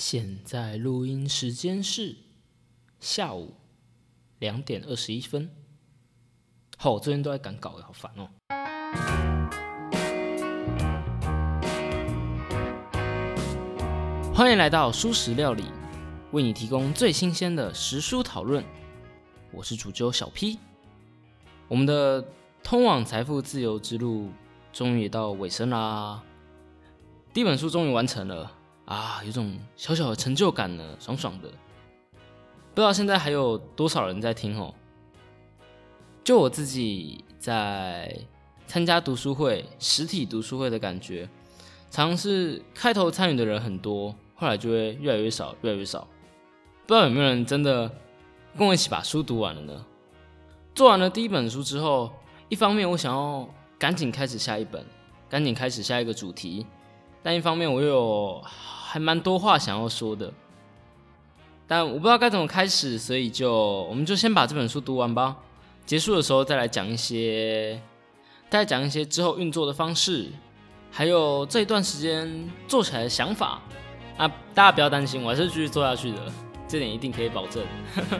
现在录音时间是下午两点二十一分。好，我最近都在赶稿，好烦哦。欢迎来到舒食料理，为你提供最新鲜的食书讨论。我是主揪小 P。我们的通往财富自由之路终于到尾声啦，第一本书终于完成了。啊，有种小小的成就感呢，爽爽的。不知道现在还有多少人在听哦？就我自己在参加读书会、实体读书会的感觉，常是开头参与的人很多，后来就会越来越少，越来越少。不知道有没有人真的跟我一起把书读完了呢？做完了第一本书之后，一方面我想要赶紧开始下一本，赶紧开始下一个主题，但一方面我又有。还蛮多话想要说的，但我不知道该怎么开始，所以就我们就先把这本书读完吧。结束的时候再来讲一些，再讲一些之后运作的方式，还有这一段时间做起来的想法啊。大家不要担心，我还是继续做下去的，这点一定可以保证。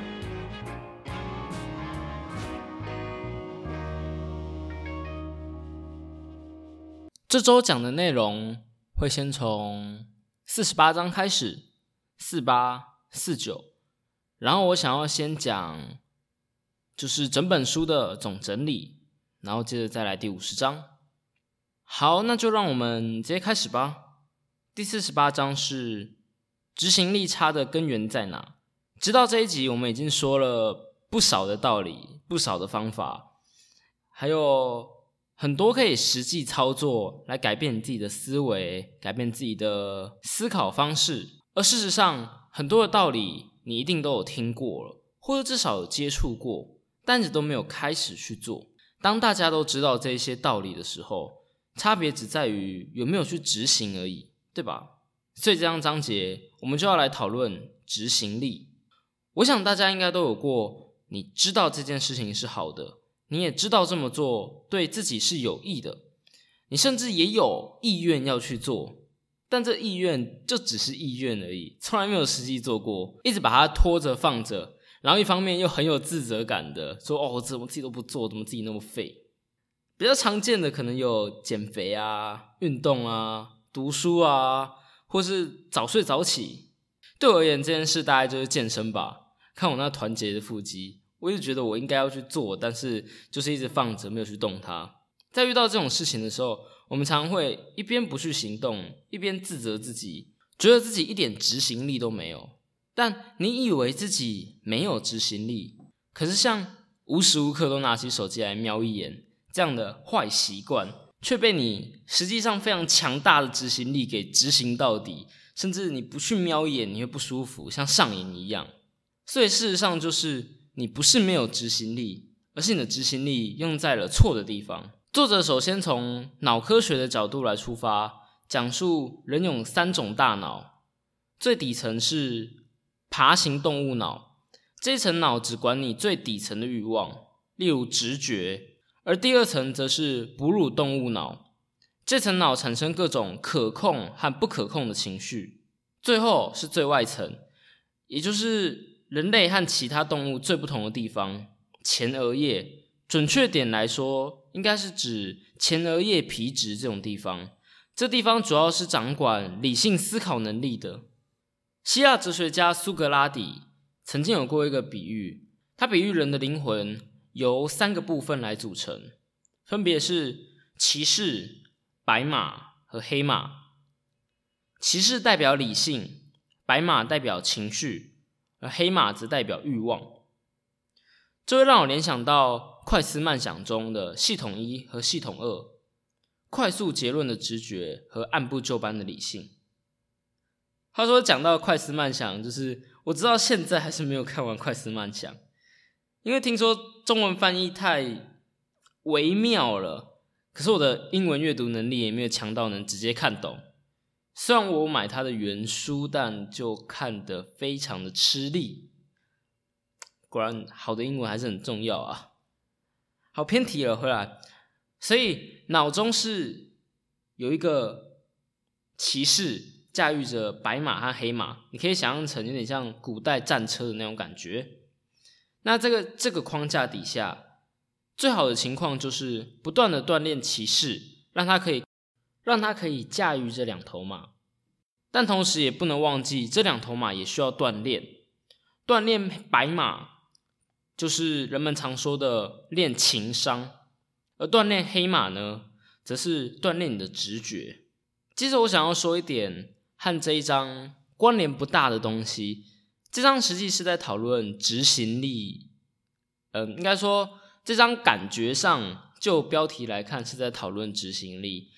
这周讲的内容会先从。四十八章开始，四八四九，然后我想要先讲，就是整本书的总整理，然后接着再来第五十章。好，那就让我们直接开始吧。第四十八章是执行力差的根源在哪？直到这一集，我们已经说了不少的道理，不少的方法，还有。很多可以实际操作来改变自己的思维，改变自己的思考方式。而事实上，很多的道理你一定都有听过了，或者至少有接触过，但是都没有开始去做。当大家都知道这些道理的时候，差别只在于有没有去执行而已，对吧？所以这张章节我们就要来讨论执行力。我想大家应该都有过，你知道这件事情是好的。你也知道这么做对自己是有益的，你甚至也有意愿要去做，但这意愿就只是意愿而已，从来没有实际做过，一直把它拖着放着，然后一方面又很有自责感的说：“哦，我怎么自己都不做，怎么自己那么废？”比较常见的可能有减肥啊、运动啊、读书啊，或是早睡早起。对我而言，这件事大概就是健身吧，看我那团结的腹肌。我一直觉得我应该要去做，但是就是一直放着没有去动它。在遇到这种事情的时候，我们常会一边不去行动，一边自责自己，觉得自己一点执行力都没有。但你以为自己没有执行力，可是像无时无刻都拿起手机来瞄一眼这样的坏习惯，却被你实际上非常强大的执行力给执行到底，甚至你不去瞄一眼你会不舒服，像上瘾一样。所以事实上就是。你不是没有执行力，而是你的执行力用在了错的地方。作者首先从脑科学的角度来出发，讲述人有三种大脑，最底层是爬行动物脑，这层脑只管你最底层的欲望，例如直觉；而第二层则是哺乳动物脑，这层脑产生各种可控和不可控的情绪；最后是最外层，也就是。人类和其他动物最不同的地方，前额叶，准确点来说，应该是指前额叶皮质这种地方。这地方主要是掌管理性思考能力的。希腊哲学家苏格拉底曾经有过一个比喻，他比喻人的灵魂由三个部分来组成，分别是骑士、白马和黑马。骑士代表理性，白马代表情绪。而黑马则代表欲望，这会让我联想到快思慢想中的系统一和系统二，快速结论的直觉和按部就班的理性。他说讲到快思慢想，就是我知道现在还是没有看完快思慢想，因为听说中文翻译太微妙了，可是我的英文阅读能力也没有强到能直接看懂。虽然我买他的原书，但就看得非常的吃力。果然，好的英文还是很重要啊。好偏题了，回来。所以脑中是有一个骑士驾驭着白马和黑马，你可以想象成有点像古代战车的那种感觉。那这个这个框架底下，最好的情况就是不断的锻炼骑士，让他可以让他可以驾驭这两头马，但同时也不能忘记这两头马也需要锻炼。锻炼白马就是人们常说的练情商，而锻炼黑马呢，则是锻炼你的直觉。接着我想要说一点和这一章关联不大的东西。这张实际是在讨论执行力，嗯，应该说这张感觉上就标题来看是在讨论执行力，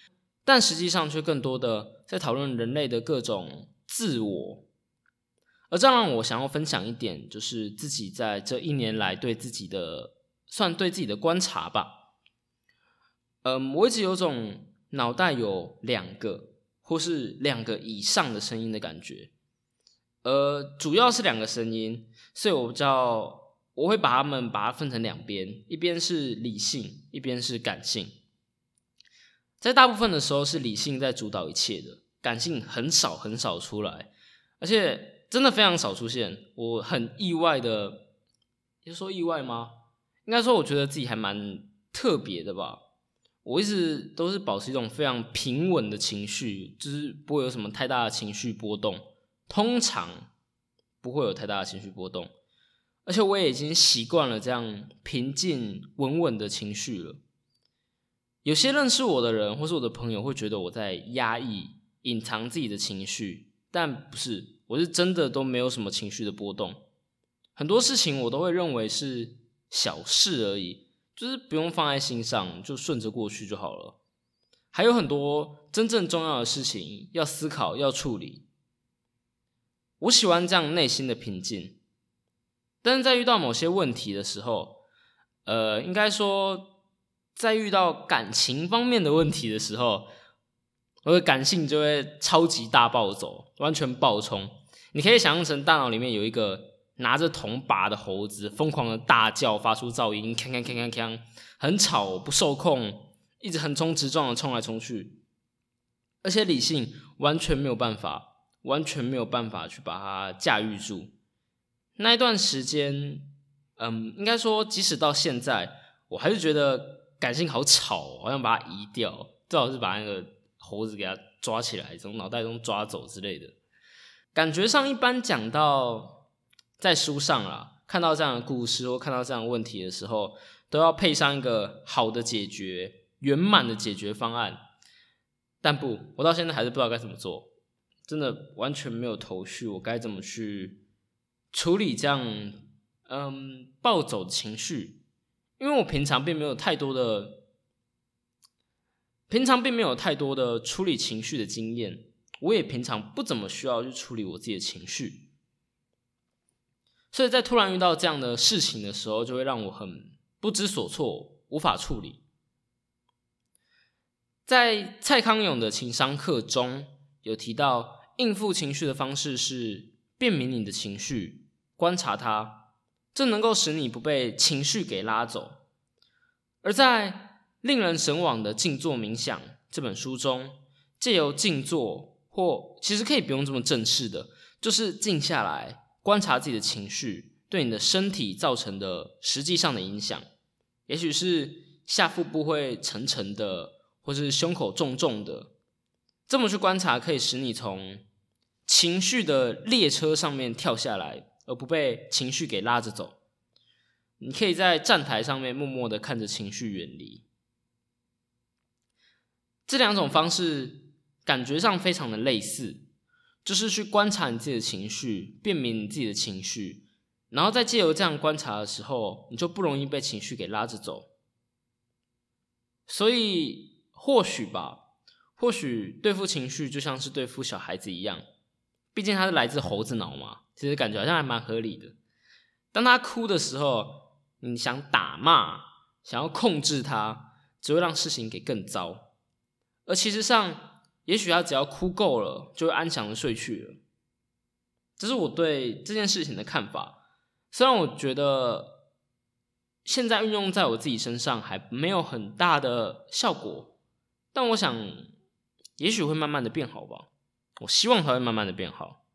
但实际上却更多的在讨论人类的各种自我。而这让我想要分享一点，就是自己在这一年来对自己的算对自己的观察吧。嗯，我一直有种脑袋有两个或是两个以上的声音的感觉。呃，主要是两个声音，所以我比较我会把它们把它分成两边，一边是理性，一边是感性。在大部分的时候是理性在主导一切的，感性很少很少出来，而且真的非常少出现。我很意外的，就说意外吗？应该说我觉得自己还蛮特别的吧。我一直都是保持一种非常平稳的情绪，就是不会有什么太大的情绪波动。通常不会有太大的情绪波动，而且我也已经习惯了这样平静稳稳的情绪了。有些认识我的人或是我的朋友会觉得我在压抑、隐藏自己的情绪，但不是，我是真的都没有什么情绪的波动。很多事情我都会认为是小事而已，就是不用放在心上，就顺着过去就好了。还有很多真正重要的事情要思考、要处理。我喜欢这样内心的平静，但是在遇到某些问题的时候，呃，应该说在遇到感情方面的问题的时候，我的感性就会超级大暴走，完全暴冲。你可以想象成大脑里面有一个拿着铜把的猴子，疯狂的大叫，发出噪音，锵锵锵锵锵，很吵，不受控，一直横冲直撞的冲来冲去，而且理性完全没有办法。完全没有办法去把它驾驭住。那一段时间，嗯，应该说，即使到现在，我还是觉得感性好吵，好想把它移掉，最好是把那个猴子给它抓起来，从脑袋中抓走之类的。感觉上，一般讲到在书上啦，看到这样的故事或看到这样的问题的时候，都要配上一个好的解决、圆满的解决方案。但不，我到现在还是不知道该怎么做。真的完全没有头绪，我该怎么去处理这样嗯暴走的情绪？因为我平常并没有太多的，平常并没有太多的处理情绪的经验，我也平常不怎么需要去处理我自己的情绪，所以在突然遇到这样的事情的时候，就会让我很不知所措，无法处理。在蔡康永的情商课中。有提到应付情绪的方式是辨明你的情绪，观察它，这能够使你不被情绪给拉走。而在令人神往的静坐冥想这本书中，借由静坐，或其实可以不用这么正式的，就是静下来观察自己的情绪对你的身体造成的实际上的影响，也许是下腹部会沉沉的，或是胸口重重的。这么去观察，可以使你从情绪的列车上面跳下来，而不被情绪给拉着走。你可以在站台上面默默的看着情绪远离。这两种方式感觉上非常的类似，就是去观察你自己的情绪，辨明你自己的情绪，然后在借由这样观察的时候，你就不容易被情绪给拉着走。所以或许吧。或许对付情绪就像是对付小孩子一样，毕竟他是来自猴子脑嘛，其实感觉好像还蛮合理的。当他哭的时候，你想打骂，想要控制他，只会让事情给更糟。而其实上，也许他只要哭够了，就会安详的睡去了。这是我对这件事情的看法。虽然我觉得现在运用在我自己身上还没有很大的效果，但我想。也许会慢慢的变好吧，我希望它会慢慢的变好。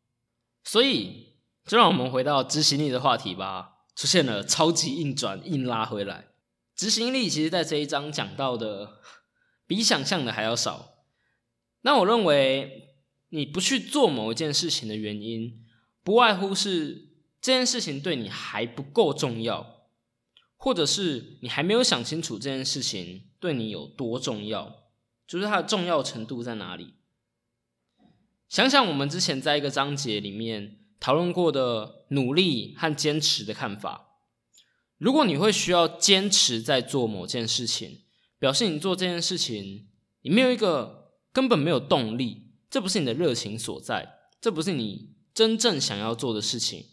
所以，就让我们回到执行力的话题吧。出现了超级硬转，硬拉回来。执行力其实在这一章讲到的，比想象的还要少。那我认为，你不去做某一件事情的原因，不外乎是这件事情对你还不够重要，或者是你还没有想清楚这件事情对你有多重要，就是它的重要程度在哪里。想想我们之前在一个章节里面。讨论过的努力和坚持的看法。如果你会需要坚持在做某件事情，表示你做这件事情你没有一个根本没有动力，这不是你的热情所在，这不是你真正想要做的事情，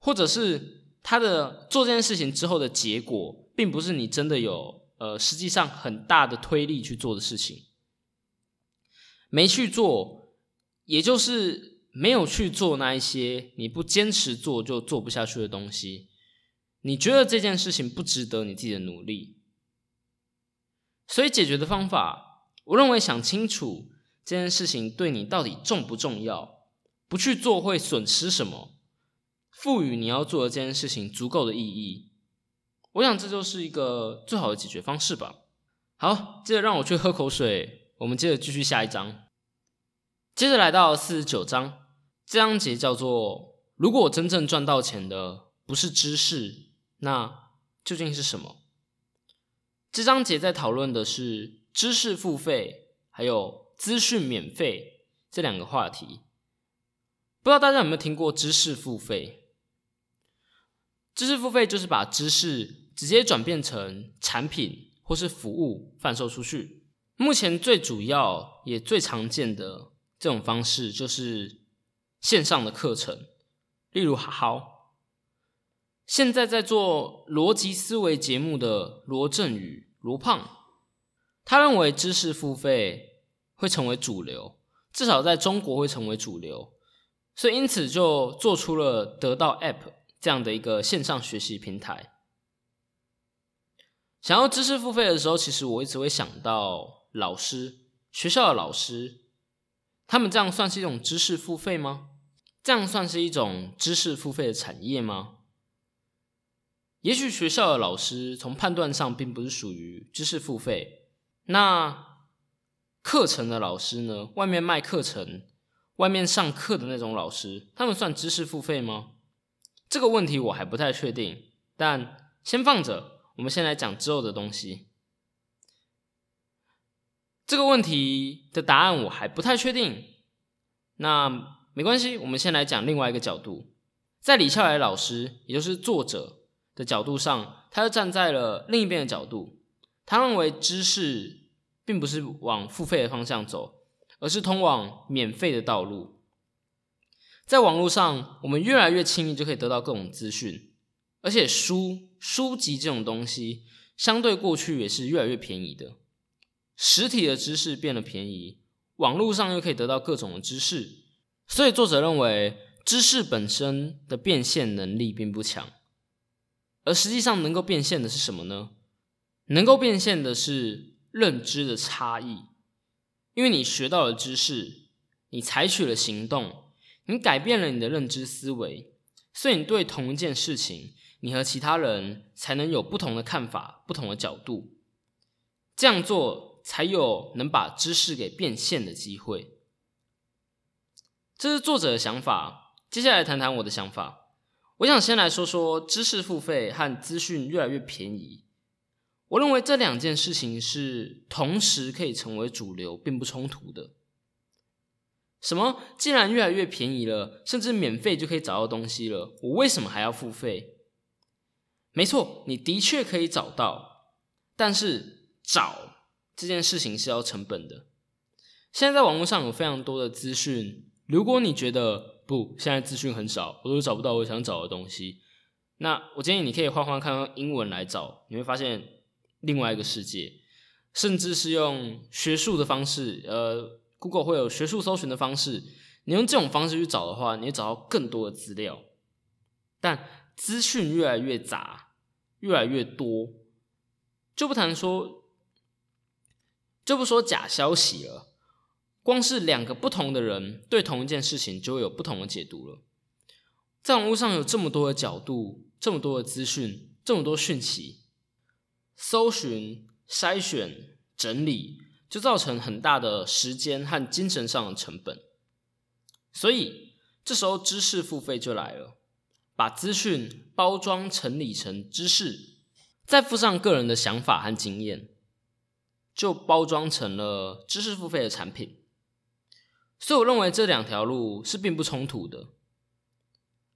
或者是他的做这件事情之后的结果，并不是你真的有呃实际上很大的推力去做的事情，没去做，也就是。没有去做那一些你不坚持做就做不下去的东西，你觉得这件事情不值得你自己的努力，所以解决的方法，我认为想清楚这件事情对你到底重不重要，不去做会损失什么，赋予你要做的这件事情足够的意义，我想这就是一个最好的解决方式吧。好，接着让我去喝口水，我们接着继续下一章。接着来到四十九章，这章节叫做“如果真正赚到钱的不是知识，那究竟是什么？”这章节在讨论的是知识付费还有资讯免费这两个话题。不知道大家有没有听过知识付费？知识付费就是把知识直接转变成产品或是服务贩售出去。目前最主要也最常见的。这种方式就是线上的课程，例如好好。现在在做逻辑思维节目的罗振宇罗胖，他认为知识付费会成为主流，至少在中国会成为主流，所以因此就做出了得到 App 这样的一个线上学习平台。想要知识付费的时候，其实我一直会想到老师，学校的老师。他们这样算是一种知识付费吗？这样算是一种知识付费的产业吗？也许学校的老师从判断上并不是属于知识付费。那课程的老师呢？外面卖课程、外面上课的那种老师，他们算知识付费吗？这个问题我还不太确定，但先放着，我们先来讲之后的东西。这个问题的答案我还不太确定，那没关系，我们先来讲另外一个角度，在李笑来老师，也就是作者的角度上，他又站在了另一边的角度，他认为知识并不是往付费的方向走，而是通往免费的道路。在网络上，我们越来越轻易就可以得到各种资讯，而且书书籍这种东西，相对过去也是越来越便宜的。实体的知识变得便宜，网络上又可以得到各种的知识，所以作者认为知识本身的变现能力并不强，而实际上能够变现的是什么呢？能够变现的是认知的差异，因为你学到了知识，你采取了行动，你改变了你的认知思维，所以你对同一件事情，你和其他人才能有不同的看法、不同的角度，这样做。才有能把知识给变现的机会，这是作者的想法。接下来谈谈我的想法。我想先来说说知识付费和资讯越来越便宜。我认为这两件事情是同时可以成为主流，并不冲突的。什么？既然越来越便宜了，甚至免费就可以找到东西了，我为什么还要付费？没错，你的确可以找到，但是找。这件事情是要成本的。现在在网络上有非常多的资讯，如果你觉得不，现在资讯很少，我都找不到我想找的东西，那我建议你可以换换看用英文来找，你会发现另外一个世界，甚至是用学术的方式，呃，Google 会有学术搜寻的方式，你用这种方式去找的话，你会找到更多的资料。但资讯越来越杂，越来越多，就不谈说。就不说假消息了，光是两个不同的人对同一件事情就会有不同的解读了。在网络上有这么多的角度，这么多的资讯，这么多讯息，搜寻、筛选、整理，就造成很大的时间和精神上的成本。所以这时候知识付费就来了，把资讯包装整理成知识，再附上个人的想法和经验，就包装成了知识付费的产品。所以我认为这两条路是并不冲突的。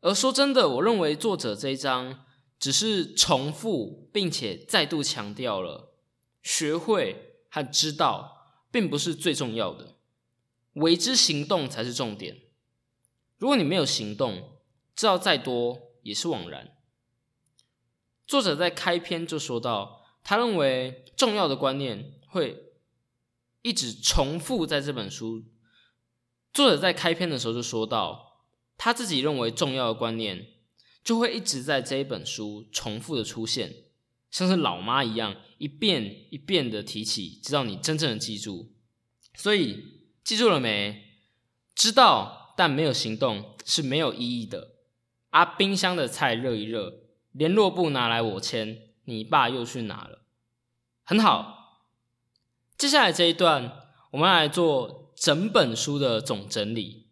而说真的，我认为作者这一章只是重复并且再度强调了学会和知道并不是最重要的，为之行动才是重点。如果你没有行动，知道再多也是枉然。作者在开篇就说到，他认为重要的观念会一直重复在这本书。作者在开篇的时候就说到，他自己认为重要的观念就会一直在这一本书重复的出现，像是老妈一样，一遍一遍的提起，直到你真正的记住。所以记住了没？知道但没有行动是没有意义的。啊，冰箱的菜热一热，联络簿拿来我签，你爸又去哪了？很好，接下来这一段我们来做。整本书的总整理，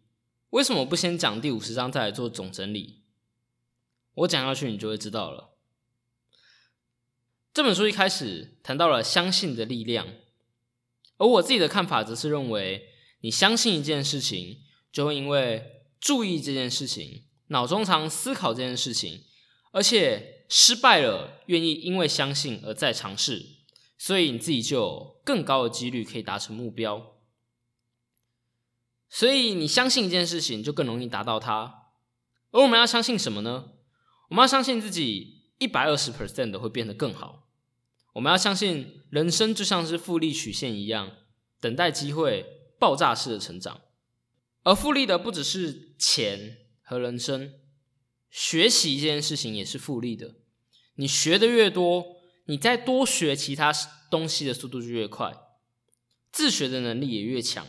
为什么不先讲第五十章再来做总整理？我讲下去你就会知道了。这本书一开始谈到了相信的力量，而我自己的看法则是认为，你相信一件事情，就会因为注意这件事情，脑中常思考这件事情，而且失败了，愿意因为相信而再尝试，所以你自己就有更高的几率可以达成目标。所以你相信一件事情，就更容易达到它。而我们要相信什么呢？我们要相信自己一百二十 percent 的会变得更好。我们要相信人生就像是复利曲线一样，等待机会爆炸式的成长。而复利的不只是钱和人生，学习这件事情也是复利的。你学的越多，你再多学其他东西的速度就越快，自学的能力也越强。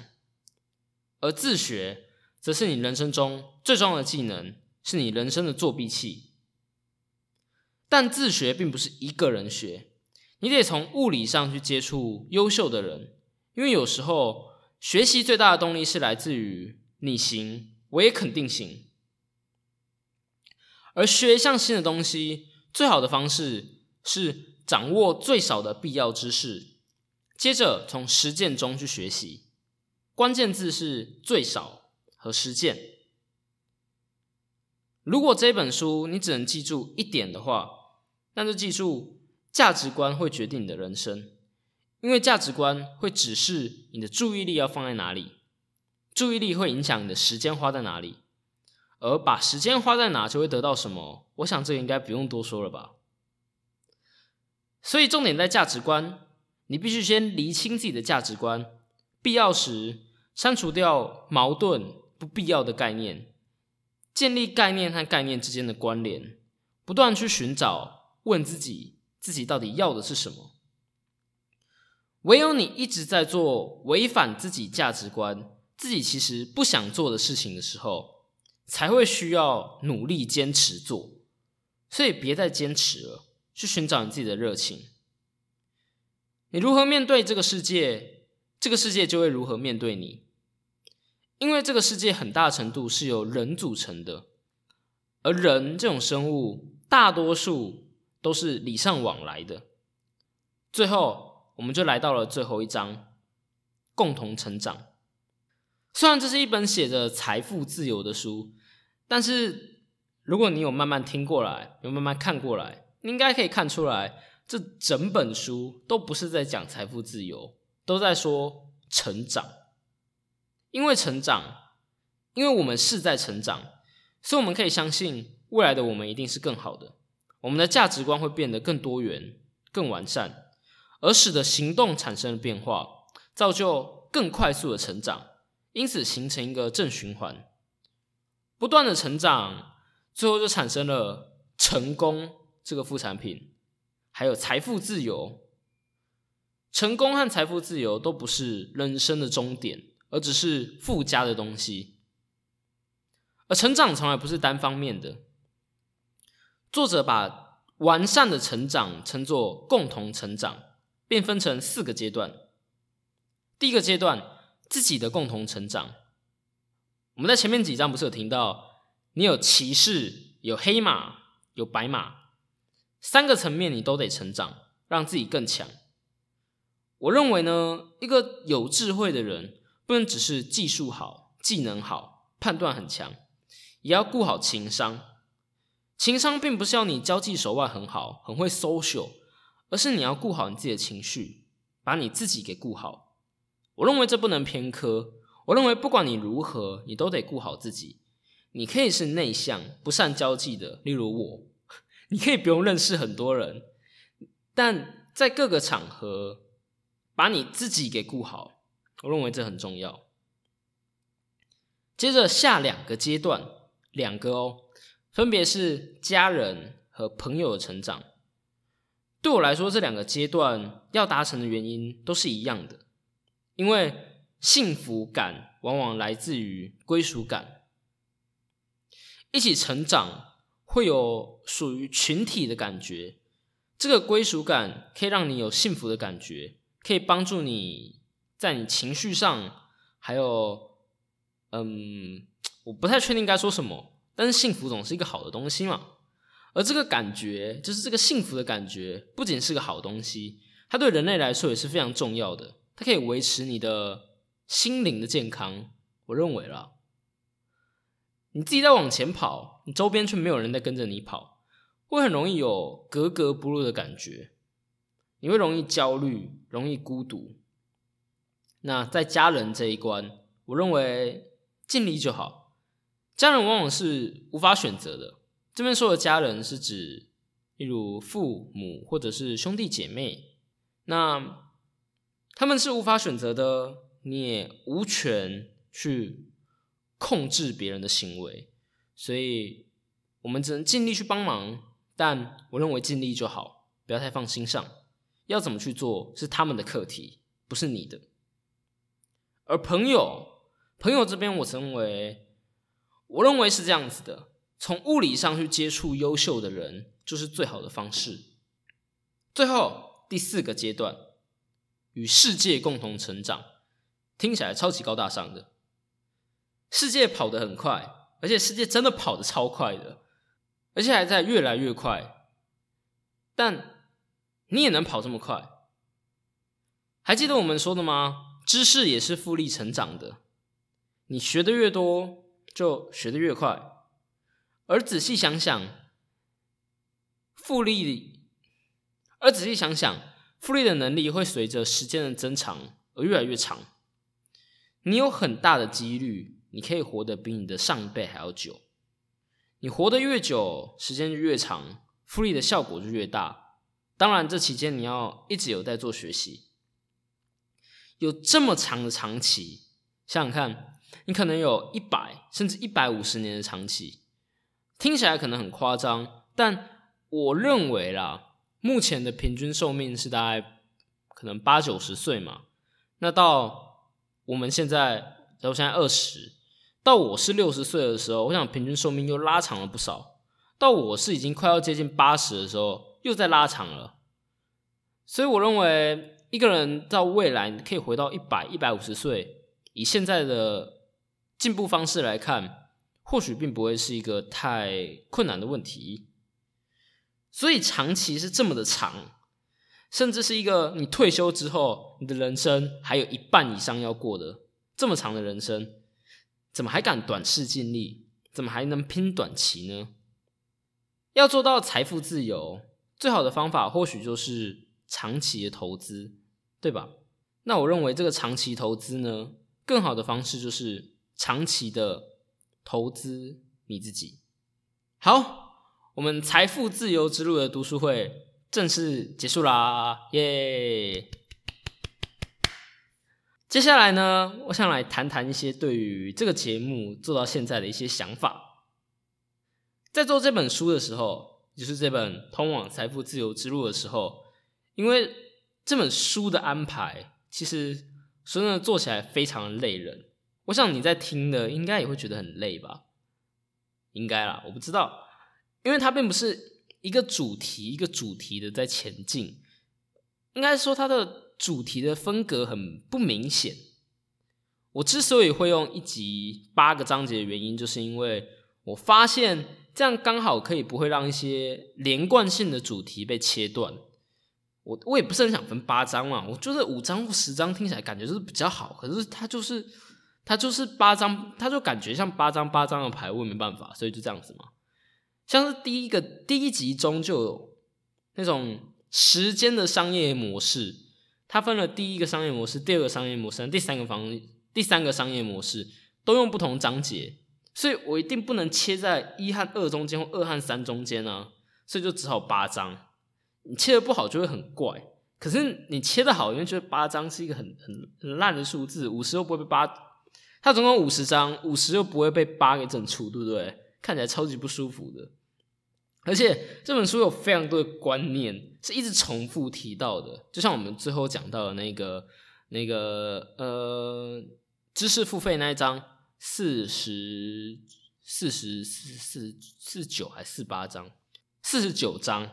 而自学，则是你人生中最重要的技能，是你人生的作弊器。但自学并不是一个人学，你得从物理上去接触优秀的人，因为有时候学习最大的动力是来自于你行，我也肯定行。而学一项新的东西，最好的方式是掌握最少的必要知识，接着从实践中去学习。关键字是最少和实践。如果这本书你只能记住一点的话，那就记住价值观会决定你的人生，因为价值观会指示你的注意力要放在哪里，注意力会影响你的时间花在哪里，而把时间花在哪就会得到什么。我想这应该不用多说了吧。所以重点在价值观，你必须先厘清自己的价值观，必要时。删除掉矛盾、不必要的概念，建立概念和概念之间的关联，不断去寻找，问自己自己到底要的是什么。唯有你一直在做违反自己价值观、自己其实不想做的事情的时候，才会需要努力坚持做。所以别再坚持了，去寻找你自己的热情。你如何面对这个世界？这个世界就会如何面对你，因为这个世界很大程度是由人组成的，而人这种生物大多数都是礼尚往来的。最后，我们就来到了最后一章——共同成长。虽然这是一本写着财富自由的书，但是如果你有慢慢听过来，有慢慢看过来，应该可以看出来，这整本书都不是在讲财富自由。都在说成长，因为成长，因为我们是在成长，所以我们可以相信未来的我们一定是更好的。我们的价值观会变得更多元、更完善，而使得行动产生了变化，造就更快速的成长，因此形成一个正循环，不断的成长，最后就产生了成功这个副产品，还有财富自由。成功和财富自由都不是人生的终点，而只是附加的东西。而成长从来不是单方面的。作者把完善的成长称作共同成长，便分成四个阶段。第一个阶段，自己的共同成长。我们在前面几章不是有听到，你有骑士，有黑马，有白马，三个层面你都得成长，让自己更强。我认为呢，一个有智慧的人，不能只是技术好、技能好、判断很强，也要顾好情商。情商并不是要你交际手腕很好、很会 social，而是你要顾好你自己的情绪，把你自己给顾好。我认为这不能偏科。我认为，不管你如何，你都得顾好自己。你可以是内向、不善交际的，例如我；你可以不用认识很多人，但在各个场合把你自己给顾好。我认为这很重要。接着下两个阶段，两个哦，分别是家人和朋友的成长。对我来说，这两个阶段要达成的原因都是一样的，因为。幸福感往往来自于归属感，一起成长会有属于群体的感觉。这个归属感可以让你有幸福的感觉，可以帮助你在你情绪上，还有，嗯，我不太确定该说什么，但是幸福总是一个好的东西嘛。而这个感觉，就是这个幸福的感觉，不仅是个好东西，它对人类来说也是非常重要的。它可以维持你的。心灵的健康，我认为啦，你自己在往前跑，你周边却没有人在跟着你跑，会很容易有格格不入的感觉，你会容易焦虑，容易孤独。那在家人这一关，我认为尽力就好。家人往往是无法选择的，这边说的家人是指，例如父母或者是兄弟姐妹，那他们是无法选择的。你也无权去控制别人的行为，所以我们只能尽力去帮忙。但我认为尽力就好，不要太放心上。要怎么去做是他们的课题，不是你的。而朋友，朋友这边我称为，我认为是这样子的：从物理上去接触优秀的人，就是最好的方式。最后第四个阶段，与世界共同成长。听起来超级高大上的，世界跑得很快，而且世界真的跑得超快的，而且还在越来越快。但你也能跑这么快？还记得我们说的吗？知识也是复利成长的，你学的越多，就学的越快。而仔细想想，复利，而仔细想想，复利的能力会随着时间的增长而越来越长。你有很大的几率，你可以活得比你的上一辈还要久。你活得越久，时间就越长，复利的效果就越大。当然，这期间你要一直有在做学习。有这么长的长期，想想看，你可能有一百甚至一百五十年的长期，听起来可能很夸张，但我认为啦，目前的平均寿命是大概可能八九十岁嘛。那到我们现在，我现在二十，到我是六十岁的时候，我想平均寿命又拉长了不少。到我是已经快要接近八十的时候，又在拉长了。所以我认为，一个人到未来可以回到一百、一百五十岁，以现在的进步方式来看，或许并不会是一个太困难的问题。所以长期是这么的长。甚至是一个你退休之后，你的人生还有一半以上要过的这么长的人生，怎么还敢短视尽力？怎么还能拼短期呢？要做到财富自由，最好的方法或许就是长期的投资，对吧？那我认为这个长期投资呢，更好的方式就是长期的投资你自己。好，我们财富自由之路的读书会。正式结束啦，耶！接下来呢，我想来谈谈一些对于这个节目做到现在的一些想法。在做这本书的时候，就是这本《通往财富自由之路》的时候，因为这本书的安排，其实说真的，做起来非常累人。我想你在听的应该也会觉得很累吧？应该啦，我不知道，因为它并不是一个主题一个主题的在前进，应该说它的主题的风格很不明显。我之所以会用一集八个章节的原因，就是因为我发现这样刚好可以不会让一些连贯性的主题被切断。我我也不是很想分八章嘛，我觉得五章或十章听起来感觉就是比较好，可是它就是它就是八章，它就感觉像八章八章的排，我也没办法，所以就这样子嘛。像是第一个第一集中就有那种时间的商业模式，它分了第一个商业模式、第二个商业模式、第三个方第三个商业模式，都用不同章节，所以我一定不能切在一和二中间或二和三中间啊，所以就只好八章。你切的不好就会很怪，可是你切的好，因为觉得八张是一个很很很烂的数字，五十又不会被八，它总共五十张，五十又不会被八给整除，对不对？看起来超级不舒服的。而且这本书有非常多的观念是一直重复提到的，就像我们最后讲到的那个那个呃知识付费那一章四十四十四四四九还四八章四十九章。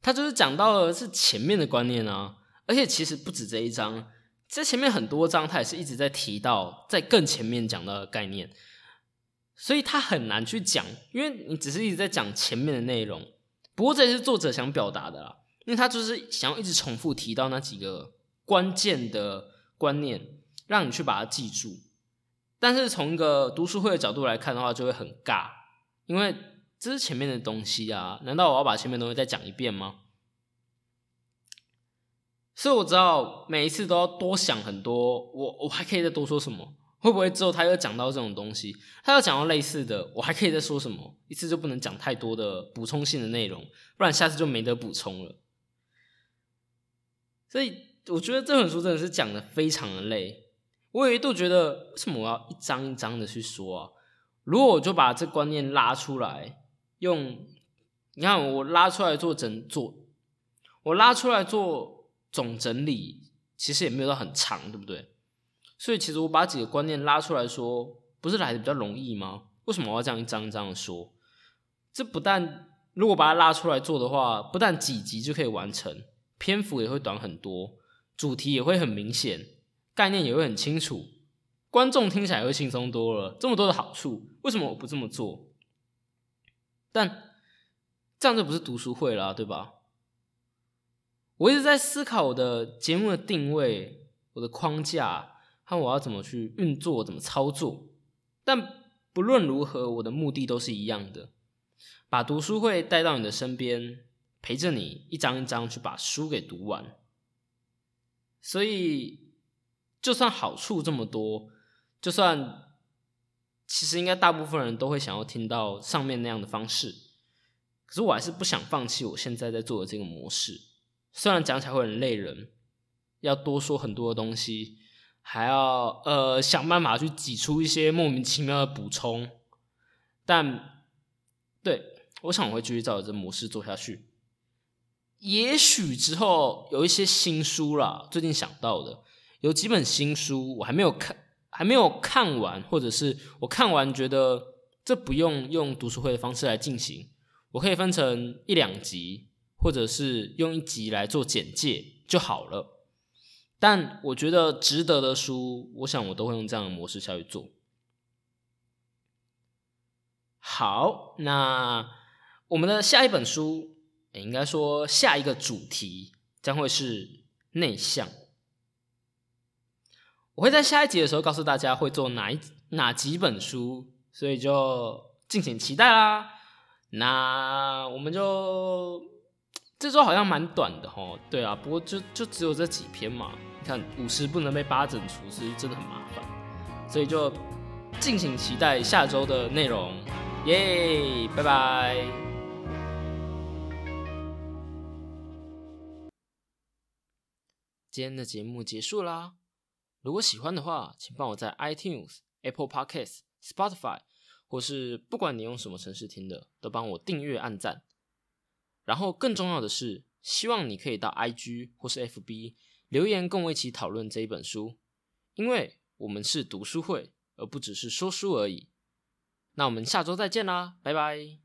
他就是讲到的是前面的观念啊，而且其实不止这一章，在前面很多章他也是一直在提到，在更前面讲到的概念，所以他很难去讲，因为你只是一直在讲前面的内容。不过这也是作者想表达的啦，因为他就是想要一直重复提到那几个关键的观念，让你去把它记住。但是从一个读书会的角度来看的话，就会很尬，因为。这是前面的东西啊，难道我要把前面东西再讲一遍吗？所以我知道每一次都要多想很多，我我还可以再多说什么？会不会之后他又讲到这种东西，他又讲到类似的，我还可以再说什么？一次就不能讲太多的补充性的内容，不然下次就没得补充了。所以我觉得这本书真的是讲的非常的累，我有一度觉得为什么我要一张一张的去说啊？如果我就把这观念拉出来。用你看，我拉出来做整做，我拉出来做总整理，其实也没有到很长，对不对？所以其实我把几个观念拉出来说，不是来的比较容易吗？为什么我要这样一张一张的说？这不但如果把它拉出来做的话，不但几集就可以完成，篇幅也会短很多，主题也会很明显，概念也会很清楚，观众听起来会轻松多了。这么多的好处，为什么我不这么做？但这样就不是读书会了，对吧？我一直在思考我的节目的定位、我的框架和我要怎么去运作、怎么操作。但不论如何，我的目的都是一样的：把读书会带到你的身边，陪着你一张一张去把书给读完。所以，就算好处这么多，就算……其实应该大部分人都会想要听到上面那样的方式，可是我还是不想放弃我现在在做的这个模式。虽然讲起来会很累人，要多说很多的东西，还要呃想办法去挤出一些莫名其妙的补充，但对我想我会继续照着这模式做下去。也许之后有一些新书啦，最近想到的有几本新书我还没有看。还没有看完，或者是我看完觉得这不用用读书会的方式来进行，我可以分成一两集，或者是用一集来做简介就好了。但我觉得值得的书，我想我都会用这样的模式下去做。好，那我们的下一本书，也应该说下一个主题将会是内向。我会在下一集的时候告诉大家会做哪一哪几本书，所以就敬请期待啦。那我们就这周好像蛮短的哦，对啊，不过就就只有这几篇嘛。看五十不能被八整除，是真的很麻烦，所以就敬请期待下周的内容，耶，拜拜。今天的节目结束啦。如果喜欢的话，请帮我在 iTunes、Apple Podcasts、Spotify，或是不管你用什么城市听的，都帮我订阅、按赞。然后更重要的是，希望你可以到 IG 或是 FB 留言，跟我一起讨论这一本书。因为我们是读书会，而不只是说书而已。那我们下周再见啦，拜拜。